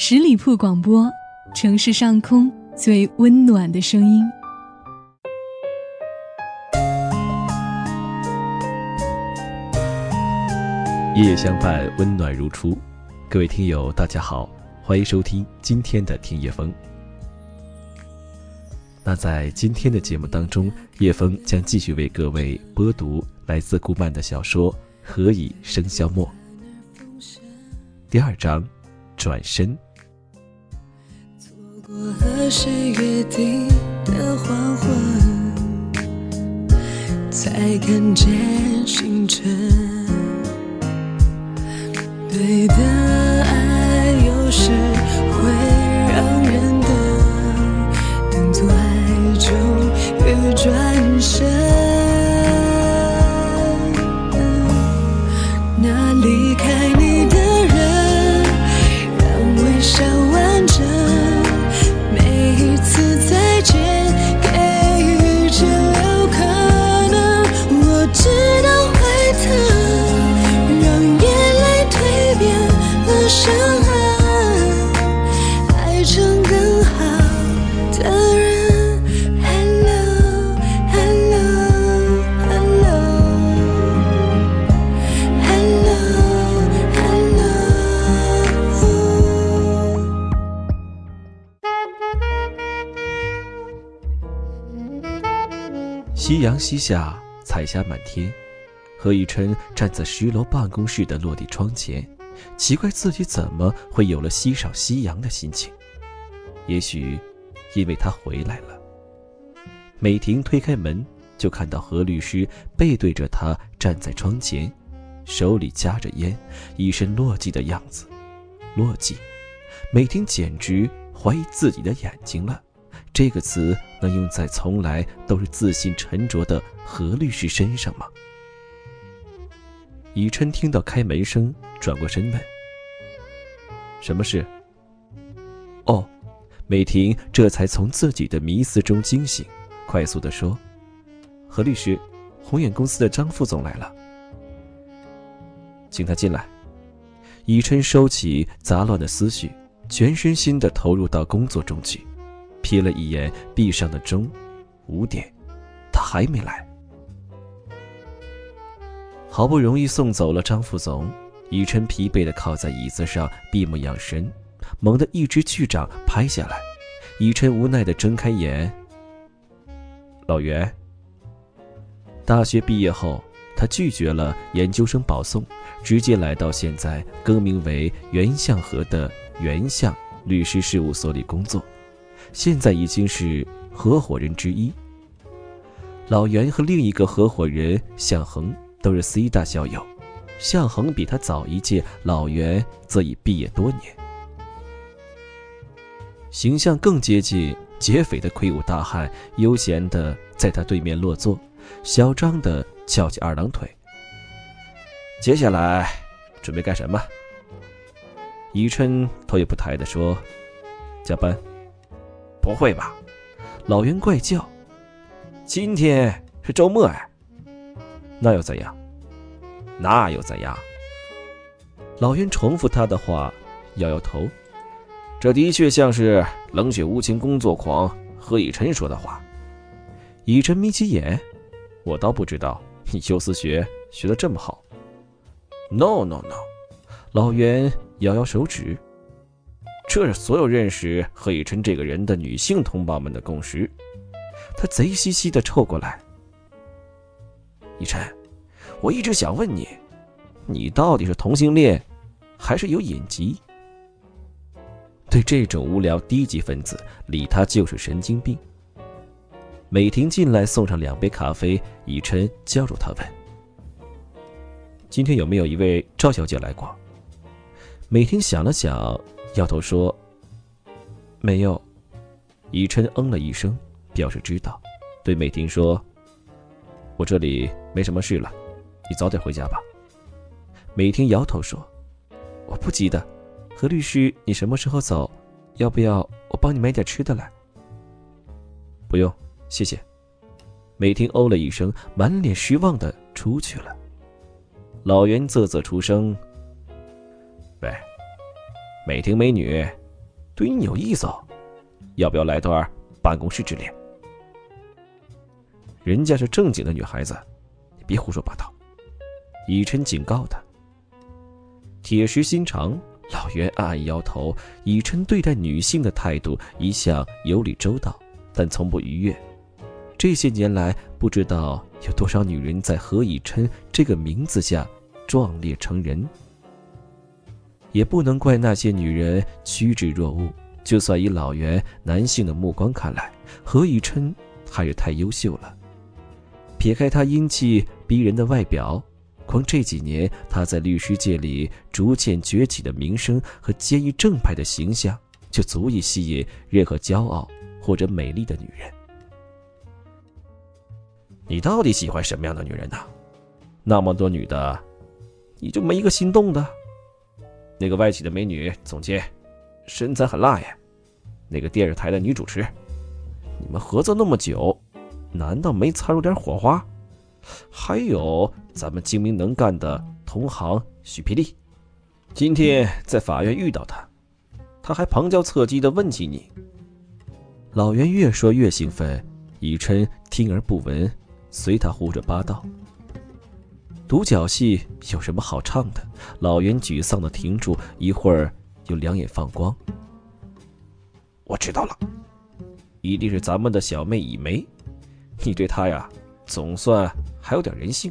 十里铺广播，城市上空最温暖的声音。夜夜相伴，温暖如初。各位听友，大家好，欢迎收听今天的听夜风。那在今天的节目当中，叶枫将继续为各位播读来自顾漫的小说《何以笙箫默》第二章，转身。我和谁约定的黄昏，才看见星辰。对的爱有时会让人等，等错爱中欲转身。西下，彩霞满天。何以琛站在十楼办公室的落地窗前，奇怪自己怎么会有了欣赏夕阳的心情。也许，因为他回来了。美婷推开门，就看到何律师背对着他站在窗前，手里夹着烟，一身落寂的样子。落寂，美婷简直怀疑自己的眼睛了。这个词能用在从来都是自信沉着的何律师身上吗？以琛听到开门声，转过身问：“什么事？”哦，美婷这才从自己的迷思中惊醒，快速的说：“何律师，宏远公司的张副总来了，请他进来。”以琛收起杂乱的思绪，全身心的投入到工作中去。瞥了一眼壁上的钟，五点，他还没来。好不容易送走了张副总，以琛疲惫的靠在椅子上闭目养神。猛地，一只巨掌拍下来，以琛无奈的睁开眼。老袁。大学毕业后，他拒绝了研究生保送，直接来到现在更名为袁向和的袁向律师事务所里工作。现在已经是合伙人之一。老袁和另一个合伙人向恒都是 C 大校友，向恒比他早一届，老袁则已毕业多年，形象更接近劫匪的魁梧大汉，悠闲的在他对面落座，嚣张的翘起二郎腿。接下来准备干什么？宜春头也不抬的说：“加班。”不会吧，老袁怪叫。今天是周末哎，那又怎样？那又怎样？老袁重复他的话，摇摇头。这的确像是冷血无情工作狂何以琛说的话。以琛眯起眼，我倒不知道你修斯学学的这么好。No no no，老袁摇摇手指。这是所有认识何以琛这个人的女性同胞们的共识。他贼兮兮的凑过来：“以琛，我一直想问你，你到底是同性恋，还是有隐疾？”对这种无聊低级分子，理他就是神经病。美婷进来送上两杯咖啡，以琛叫住他问：“今天有没有一位赵小姐来过？”美婷想了想。摇头说：“没有。”以琛嗯了一声，表示知道，对美婷说：“我这里没什么事了，你早点回家吧。”美婷摇头说：“我不急的，何律师，你什么时候走？要不要我帮你买点吃的来？”“不用，谢谢。”美婷哦了一声，满脸失望的出去了。老袁啧啧出声：“喂。”美婷美女，对你有意思哦，要不要来段办公室之恋？人家是正经的女孩子，你别胡说八道。以琛警告他。铁石心肠，老袁暗暗摇头。以琛对待女性的态度一向有礼周到，但从不逾越。这些年来，不知道有多少女人在何以琛这个名字下壮烈成人。也不能怪那些女人趋之若鹜。就算以老袁男性的目光看来，何以琛还是太优秀了。撇开他英气逼人的外表，光这几年他在律师界里逐渐崛起的名声和坚毅正派的形象，就足以吸引任何骄傲或者美丽的女人。你到底喜欢什么样的女人呢？那么多女的，你就没一个心动的？那个外企的美女总监，身材很辣呀。那个电视台的女主持，你们合作那么久，难道没擦出点火花？还有咱们精明能干的同行许皮利，今天在法院遇到他，他还旁敲侧击的问起你。老袁越说越兴奋，以琛听而不闻。随他胡说八道。独角戏有什么好唱的？老袁沮丧的停住，一会儿又两眼放光。我知道了，一定是咱们的小妹以梅。你对她呀，总算还有点人性。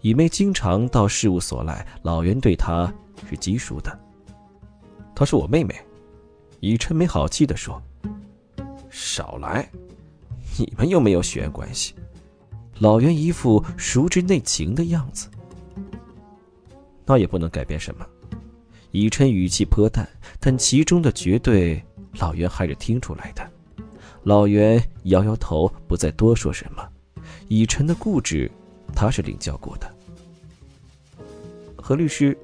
以梅经常到事务所来，老袁对她是极熟的。她是我妹妹。以琛没好气的说：“少来。”你们又没有血缘关系，老袁一副熟知内情的样子，那也不能改变什么。以琛语气颇淡，但其中的绝对，老袁还是听出来的。老袁摇摇头，不再多说什么。以琛的固执，他是领教过的。何律师，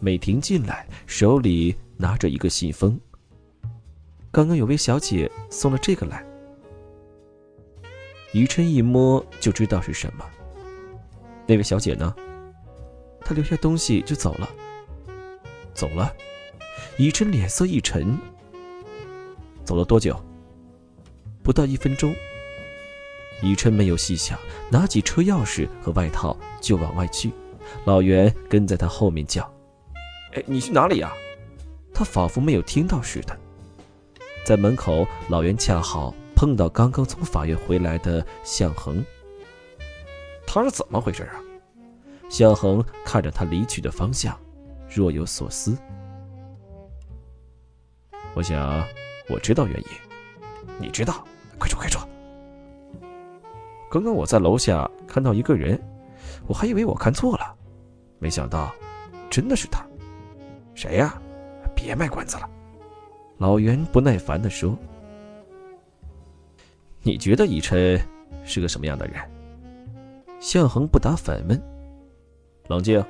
美婷进来，手里拿着一个信封。刚刚有位小姐送了这个来。以琛一摸就知道是什么。那位小姐呢？她留下东西就走了。走了。以琛脸色一沉。走了多久？不到一分钟。以琛没有细想，拿起车钥匙和外套就往外去。老袁跟在他后面叫：“哎，你去哪里呀？”他仿佛没有听到似的。在门口，老袁恰好。碰到刚刚从法院回来的向恒，他是怎么回事啊？向恒看着他离去的方向，若有所思。我想，我知道原因。你知道？快说快说！刚刚我在楼下看到一个人，我还以为我看错了，没想到真的是他。谁呀？别卖关子了。老袁不耐烦地说。你觉得以琛是个什么样的人？向恒不答反问。冷静、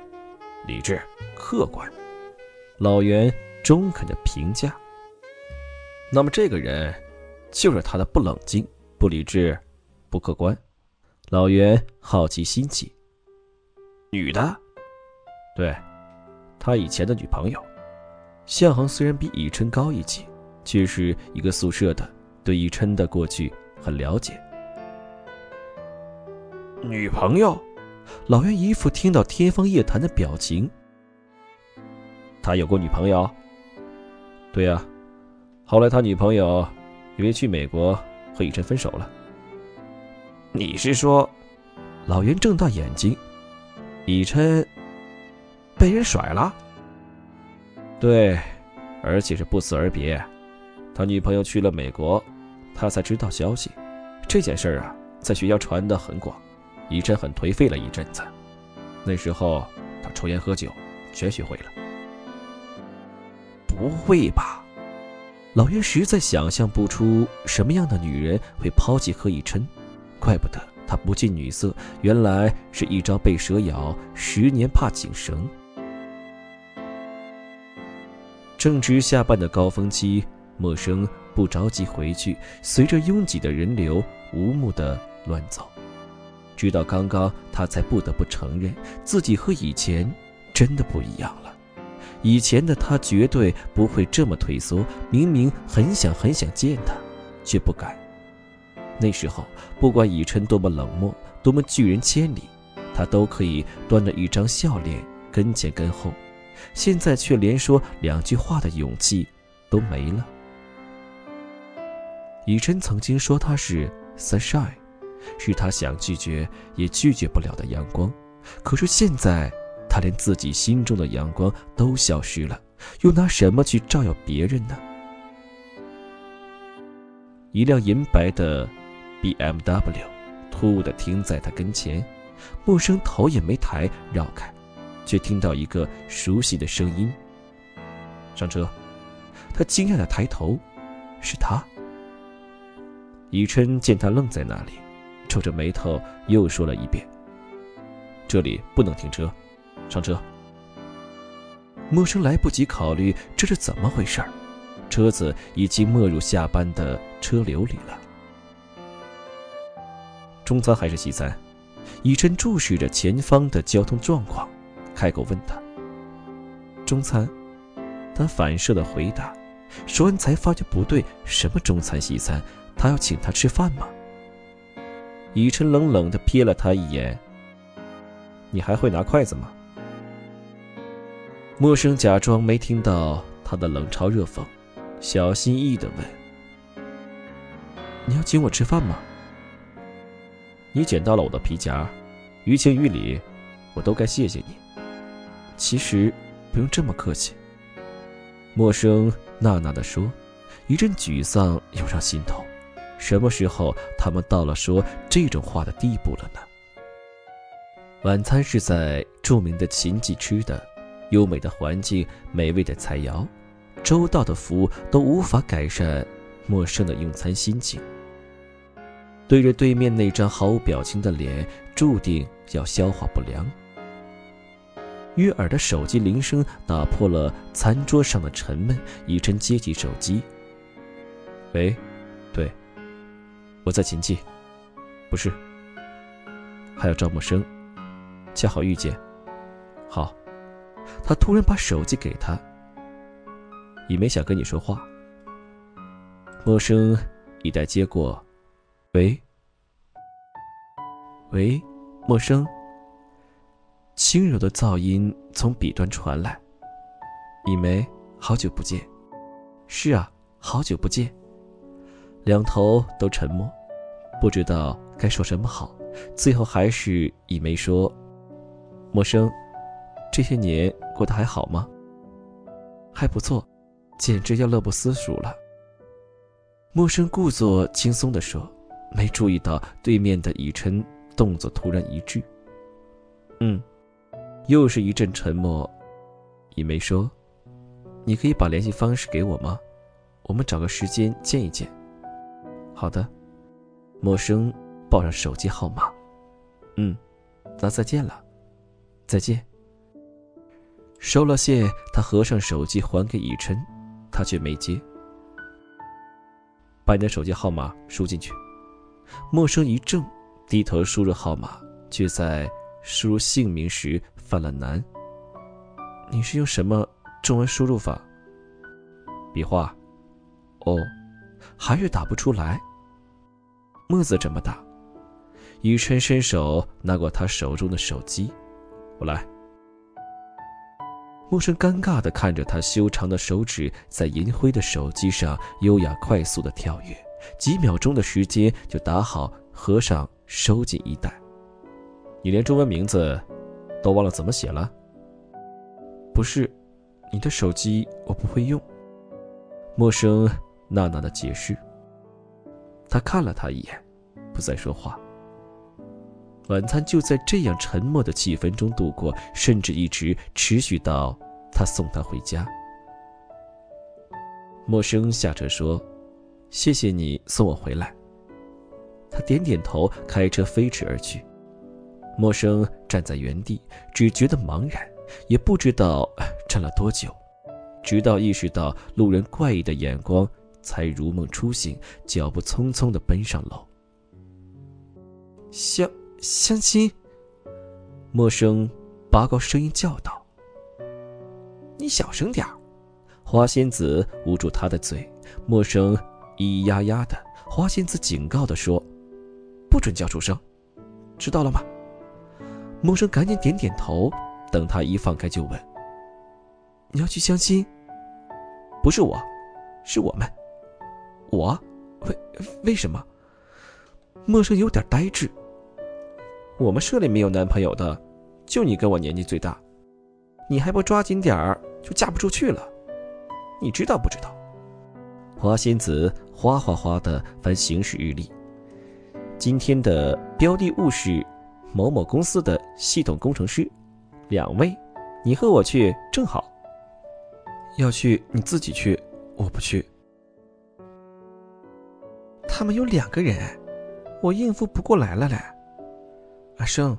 理智、客观。老袁中肯的评价。那么这个人，就是他的不冷静、不理智、不客观。老袁好奇心起。女的？对，他以前的女朋友。向恒虽然比以琛高一级，却是一个宿舍的，对以琛的过去。很了解，女朋友，老袁一副听到天方夜谭的表情。他有过女朋友？对呀，后来他女朋友因为去美国和以琛分手了。你是说，老袁睁大眼睛，以琛被人甩了？对，而且是不辞而别。他女朋友去了美国。他才知道消息，这件事儿啊，在学校传得很广。以琛很颓废了一阵子，那时候他抽烟喝酒，全学会了。不会吧？老袁实在想象不出什么样的女人会抛弃何以琛，怪不得他不近女色，原来是一朝被蛇咬，十年怕井绳。正值下班的高峰期，陌生。不着急回去，随着拥挤的人流无目的乱走，直到刚刚，他才不得不承认自己和以前真的不一样了。以前的他绝对不会这么退缩，明明很想很想见他，却不敢。那时候，不管以琛多么冷漠，多么拒人千里，他都可以端着一张笑脸跟前跟后。现在却连说两句话的勇气都没了。以琛曾经说他是 sunshine，是他想拒绝也拒绝不了的阳光，可是现在。他连自己心中的阳光都消失了，又拿什么去照耀别人呢？一辆银白的 BMW 突兀地停在他跟前，陌生头也没抬，绕开，却听到一个熟悉的声音：“上车。”他惊讶地抬头，是他。以琛见他愣在那里，皱着眉头又说了一遍：“这里不能停车。”上车。陌生来不及考虑这是怎么回事儿，车子已经没入下班的车流里了。中餐还是西餐？以琛注视着前方的交通状况，开口问他：“中餐。”他反射的回答，说完才发觉不对，什么中餐西餐？他要请他吃饭吗？以琛冷冷的瞥了他一眼：“你还会拿筷子吗？”陌生假装没听到他的冷嘲热讽，小心翼翼地问：“你要请我吃饭吗？你捡到了我的皮夹，于情于理，我都该谢谢你。其实不用这么客气。”陌生呐呐地说，一阵沮丧涌上心头。什么时候他们到了说这种话的地步了呢？晚餐是在著名的秦记吃的。优美的环境，美味的菜肴，周到的服务都无法改善陌生的用餐心情。对着对面那张毫无表情的脸，注定要消化不良。悦耳的手机铃声打破了餐桌上的沉闷，以琛接起手机：“喂，我在秦记，不是，还有赵默笙，恰好遇见，好。”他突然把手机给他，也没想跟你说话。默笙一待接过，喂，喂，默笙。轻柔的噪音从彼端传来，以梅，好久不见。是啊，好久不见。两头都沉默，不知道该说什么好。最后还是一梅说：“陌生。”这些年过得还好吗？还不错，简直要乐不思蜀了。陌生故作轻松地说，没注意到对面的以琛动作突然一滞。嗯，又是一阵沉默。以梅说：“你可以把联系方式给我吗？我们找个时间见一见。”好的。陌生报上手机号码。嗯，那再见了。再见。收了谢，他合上手机还给以琛，他却没接。把你的手机号码输进去。陌生一怔，低头输入号码，却在输入姓名时犯了难。你是用什么中文输入法？笔画。哦，还是打不出来。墨子这么大。雨琛伸手拿过他手中的手机，我来。陌生尴尬地看着他修长的手指在银灰的手机上优雅快速的跳跃，几秒钟的时间就打好、合上、收进衣袋。你连中文名字都忘了怎么写了？不是，你的手机我不会用。陌生娜娜的解释。他看了他一眼，不再说话。晚餐就在这样沉默的气氛中度过，甚至一直持续到他送她回家。陌生下车说：“谢谢你送我回来。”他点点头，开车飞驰而去。陌生站在原地，只觉得茫然，也不知道站了多久，直到意识到路人怪异的眼光，才如梦初醒，脚步匆匆地奔上楼。相。相亲。陌生拔高声音叫道：“你小声点儿。花仙子捂住他的嘴，陌生咿咿呀呀的。花仙子警告的说：“不准叫出声，知道了吗？”陌生赶紧点点头。等他一放开，就问：“你要去相亲？”“不是我，是我们。”“我？为为什么？”陌生有点呆滞。“我们社里没有男朋友的，就你跟我年纪最大，你还不抓紧点儿，就嫁不出去了。你知道不知道？”花仙子哗哗哗的翻行事日历。今天的标的物是某某公司的系统工程师。两位，你和我去正好。要去你自己去，我不去。他们有两个人，我应付不过来了嘞。阿生，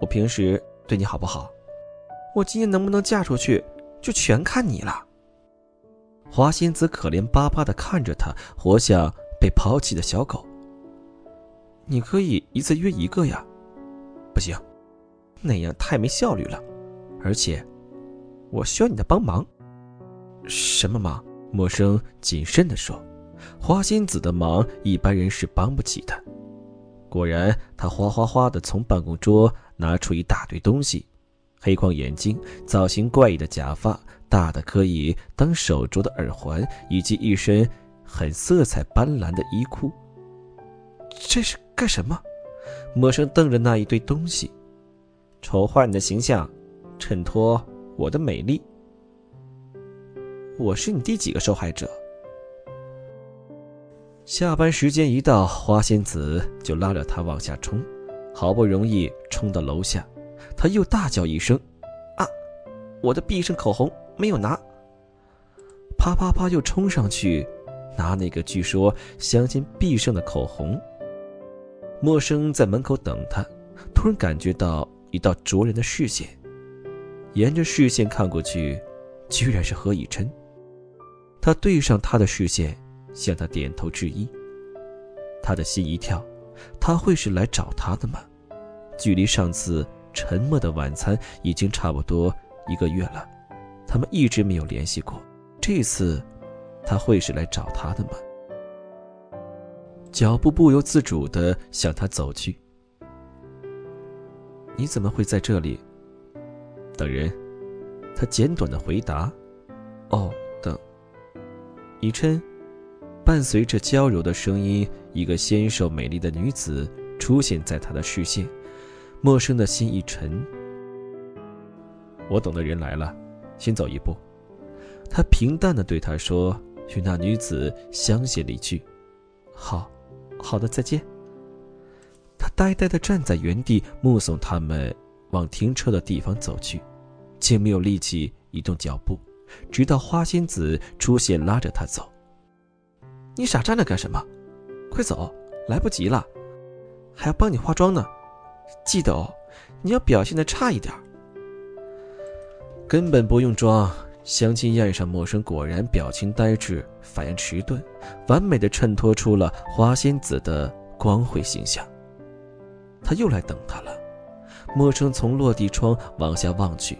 我平时对你好不好？我今年能不能嫁出去，就全看你了。花仙子可怜巴巴的看着他，活像被抛弃的小狗。你可以一次约一个呀，不行。那样太没效率了，而且，我需要你的帮忙。什么忙？陌生谨慎地说：“花仙子的忙，一般人是帮不起的。”果然，他哗哗哗地从办公桌拿出一大堆东西：黑框眼镜、造型怪异的假发、大的可以当手镯的耳环，以及一身很色彩斑斓的衣裤。这是干什么？陌生瞪着那一堆东西。丑化你的形象，衬托我的美丽。我是你第几个受害者？下班时间一到，花仙子就拉着他往下冲，好不容易冲到楼下，他又大叫一声：“啊，我的必胜口红没有拿！”啪啪啪，又冲上去拿那个据说相亲必胜的口红。陌生在门口等他，突然感觉到。一道灼人的视线，沿着视线看过去，居然是何以琛。他对上他的视线，向他点头致意。他的心一跳，他会是来找他的吗？距离上次沉默的晚餐已经差不多一个月了，他们一直没有联系过。这次，他会是来找他的吗？脚步不由自主地向他走去。你怎么会在这里？等人。他简短的回答：“哦，等。”以琛，伴随着娇柔的声音，一个纤瘦美丽的女子出现在他的视线。陌生的心一沉。我等的人来了，先走一步。他平淡的对他说，与那女子相携离去。好，好的，再见。他呆呆地站在原地，目送他们往停车的地方走去，竟没有力气移动脚步，直到花仙子出现拉着他走。你傻站着干什么？快走，来不及了，还要帮你化妆呢。记得哦，你要表现的差一点。根本不用装，相亲宴上，陌生果然表情呆滞，反应迟钝，完美的衬托出了花仙子的光辉形象。他又来等他了。陌生从落地窗往下望去，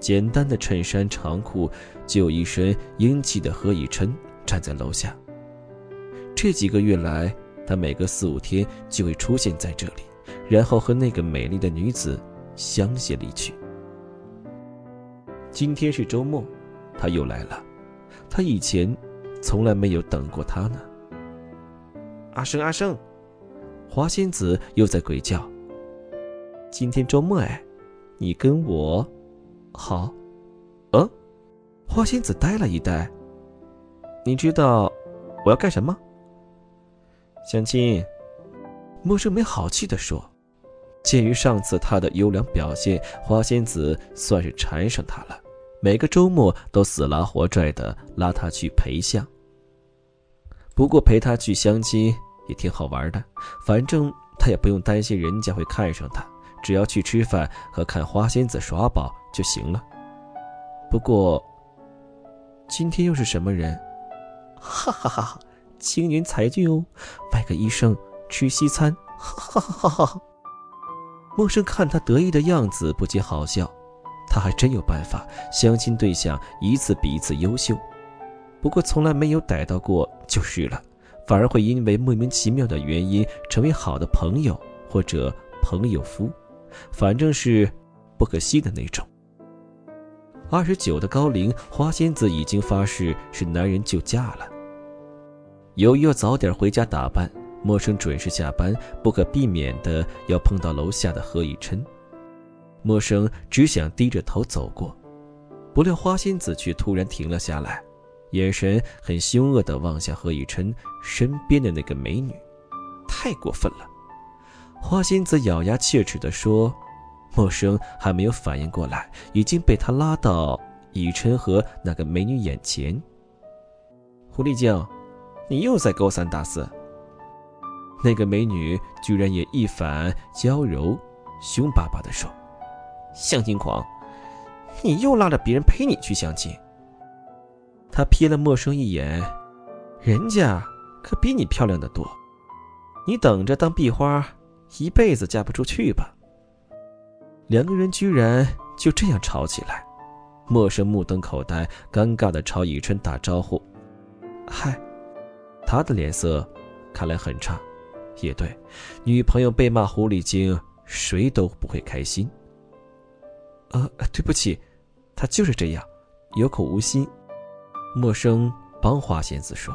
简单的衬衫长裤，就一身英气的何以琛站在楼下。这几个月来，他每隔四五天就会出现在这里，然后和那个美丽的女子相携离去。今天是周末，他又来了。他以前从来没有等过他呢。阿生，阿生。花仙子又在鬼叫。今天周末哎，你跟我，好，嗯，花仙子呆了一呆。你知道我要干什么？相亲。陌生梅好气地说。鉴于上次他的优良表现，花仙子算是缠上他了，每个周末都死拉活拽的拉他去陪相。不过陪他去相亲。也挺好玩的，反正他也不用担心人家会看上他，只要去吃饭和看花仙子耍宝就行了。不过，今天又是什么人？哈哈哈哈！青云才俊哦，外个医生吃西餐，哈哈哈哈！陌生看他得意的样子，不禁好笑。他还真有办法，相亲对象一次比一次优秀，不过从来没有逮到过就是了，反而会因为莫名其妙的原因成为好的朋友或者朋友夫，反正是不可惜的那种。二十九的高龄，花仙子已经发誓是男人就嫁了。由于要早点回家打扮，陌生准时下班，不可避免的要碰到楼下的何以琛。陌生只想低着头走过，不料花仙子却突然停了下来，眼神很凶恶的望向何以琛身边的那个美女，太过分了！花仙子咬牙切齿的说：“陌生还没有反应过来，已经被他拉到以琛和那个美女眼前。”狐狸精，你又在勾三搭四！那个美女居然也一反娇柔，凶巴巴地说。相亲狂，你又拉着别人陪你去相亲。他瞥了陌生一眼，人家可比你漂亮的多，你等着当壁花，一辈子嫁不出去吧。两个人居然就这样吵起来，陌生目瞪口呆，尴尬的朝以琛打招呼：“嗨。”他的脸色看来很差，也对，女朋友被骂狐狸精，谁都不会开心。呃，对不起，他就是这样，有口无心。陌生帮花仙子说。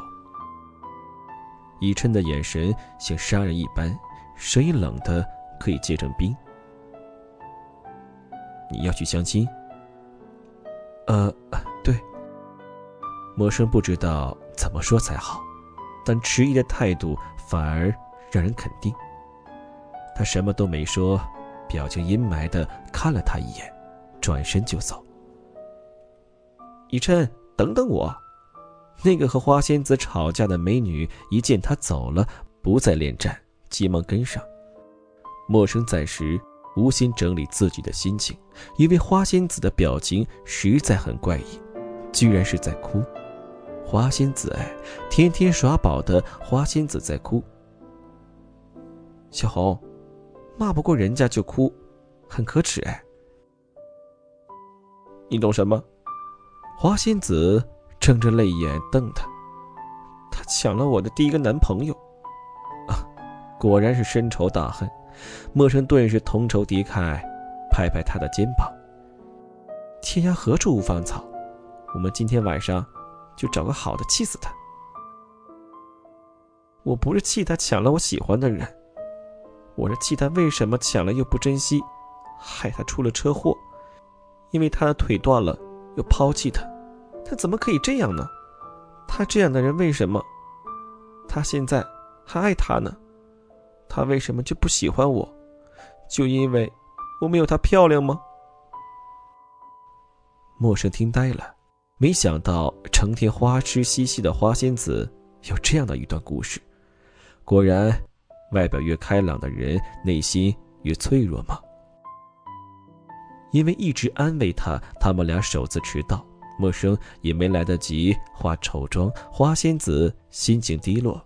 以琛的眼神像杀人一般，声音冷的可以结成冰。你要去相亲？呃，对。陌生不知道怎么说才好，但迟疑的态度反而让人肯定。他什么都没说，表情阴霾的看了他一眼。转身就走。以琛，等等我！那个和花仙子吵架的美女一见他走了，不再恋战，急忙跟上。陌生暂时，无心整理自己的心情，因为花仙子的表情实在很怪异，居然是在哭。花仙子哎，天天耍宝的花仙子在哭。小红，骂不过人家就哭，很可耻哎。你懂什么？花仙子睁着泪眼瞪他。他抢了我的第一个男朋友，啊，果然是深仇大恨。莫生顿时同仇敌忾，拍拍他的肩膀。天涯何处无芳草？我们今天晚上就找个好的气死他。我不是气他抢了我喜欢的人，我是气他为什么抢了又不珍惜，害他出了车祸。因为他的腿断了，又抛弃他，他怎么可以这样呢？他这样的人为什么？他现在还爱他呢？他为什么就不喜欢我？就因为我没有她漂亮吗？陌生听呆了，没想到成天花痴嬉戏的花仙子有这样的一段故事。果然，外表越开朗的人，内心越脆弱吗？因为一直安慰他，他们俩首次迟到，陌生也没来得及化丑妆，花仙子心情低落，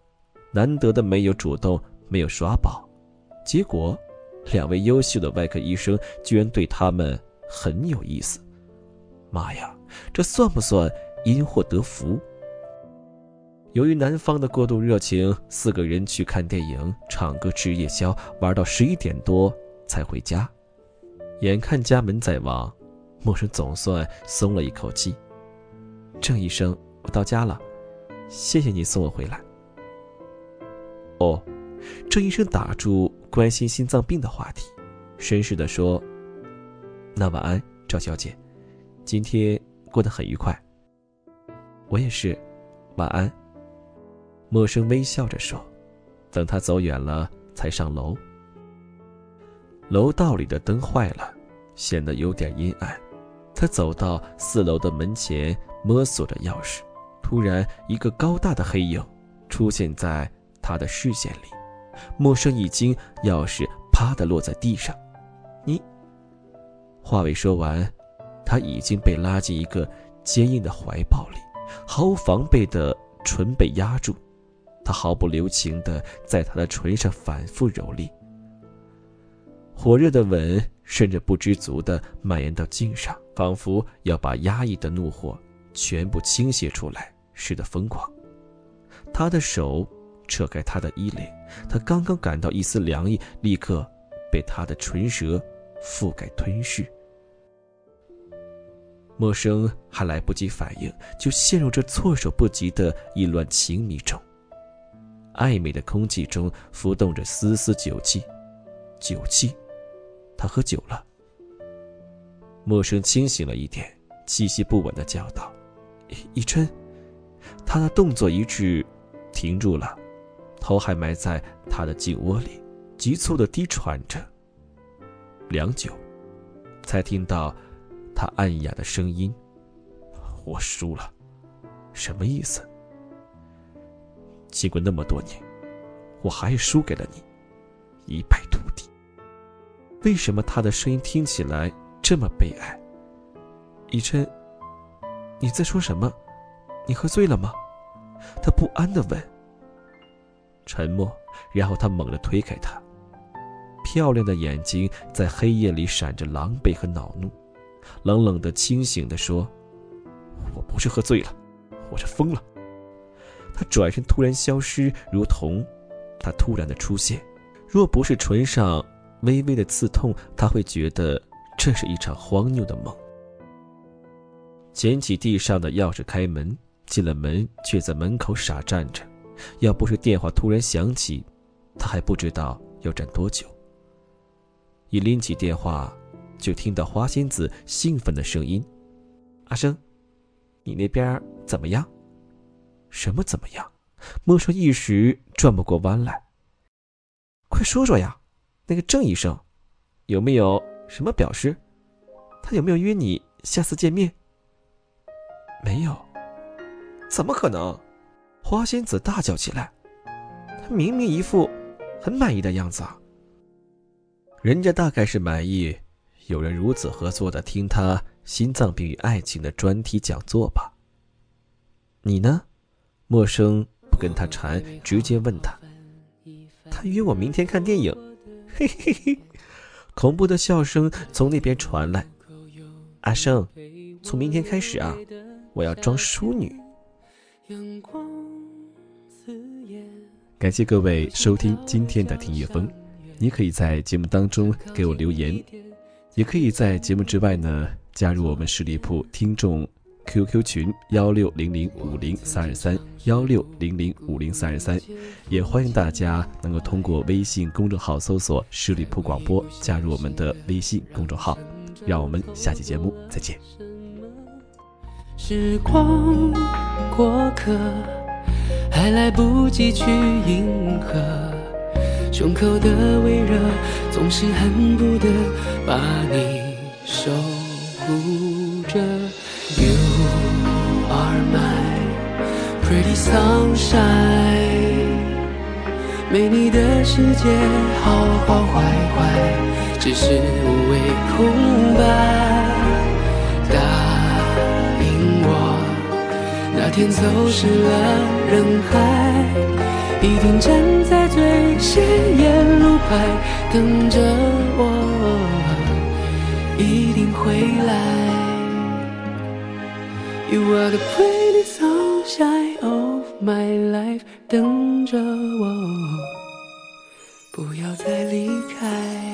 难得的没有主动，没有耍宝，结果，两位优秀的外科医生居然对他们很有意思，妈呀，这算不算因祸得福？由于男方的过度热情，四个人去看电影、唱歌、吃夜宵，玩到十一点多才回家。眼看家门在望，陌生总算松了一口气。郑医生，我到家了，谢谢你送我回来。哦，郑医生打住关心心脏病的话题，绅士的说：“那晚安，赵小姐，今天过得很愉快。我也是，晚安。”陌生微笑着说，等他走远了，才上楼。楼道里的灯坏了，显得有点阴暗。他走到四楼的门前，摸索着钥匙。突然，一个高大的黑影出现在他的视线里。陌生一惊，钥匙啪的落在地上。你……话未说完，他已经被拉进一个坚硬的怀抱里，毫无防备的唇被压住。他毫不留情的在他的唇上反复蹂躏。火热的吻甚至不知足的蔓延到颈上，仿佛要把压抑的怒火全部倾泻出来似的疯狂。他的手扯开她的衣领，他刚刚感到一丝凉意，立刻被他的唇舌覆盖吞噬。陌生还来不及反应，就陷入这措手不及的意乱情迷中。暧昧的空气中浮动着丝丝酒气，酒气，他喝酒了。陌生清醒了一点，气息不稳的叫道：“一琛。”他的动作一致，停住了，头还埋在他的颈窝里，急促的低喘着。良久，才听到。他暗哑的声音：“我输了，什么意思？经过那么多年，我还输给了你，一败涂地。为什么他的声音听起来这么悲哀？”以琛，你在说什么？你喝醉了吗？他不安的问。沉默，然后他猛地推开他，漂亮的眼睛在黑夜里闪着狼狈和恼怒。冷冷的、清醒的说：“我不是喝醉了，我是疯了。”他转身突然消失，如同他突然的出现。若不是唇上微微的刺痛，他会觉得这是一场荒谬的梦。捡起地上的钥匙，开门，进了门，却在门口傻站着。要不是电话突然响起，他还不知道要站多久。一拎起电话。就听到花仙子兴奋的声音：“阿生，你那边怎么样？什么怎么样？”莫说一时转不过弯来。快说说呀，那个郑医生，有没有什么表示？他有没有约你下次见面？没有。怎么可能？花仙子大叫起来。他明明一副很满意的样子啊。人家大概是满意。有人如此合作的听他心脏病与爱情的专题讲座吧？你呢？陌生不跟他缠，直接问他。他约我明天看电影。嘿嘿嘿，恐怖的笑声从那边传来。阿生，从明天开始啊，我要装淑女。感谢各位收听今天的听夜风，你可以在节目当中给我留言。也可以在节目之外呢，加入我们十里铺听众 QQ 群幺六零零五零三二三幺六零零五零三二三，也欢迎大家能够通过微信公众号搜索十里铺广播，加入我们的微信公众号。让我们下期节目再见。时光过客，还来不及去迎合。胸口的微热，总是恨不得把你守护着。You are my pretty sunshine，没你的世界好好坏坏，只是无谓空白。答应我，那天走失了人海。一定站在最显眼路牌等着我，一定会来。You are the pretty sunshine of my life，等着我，不要再离开。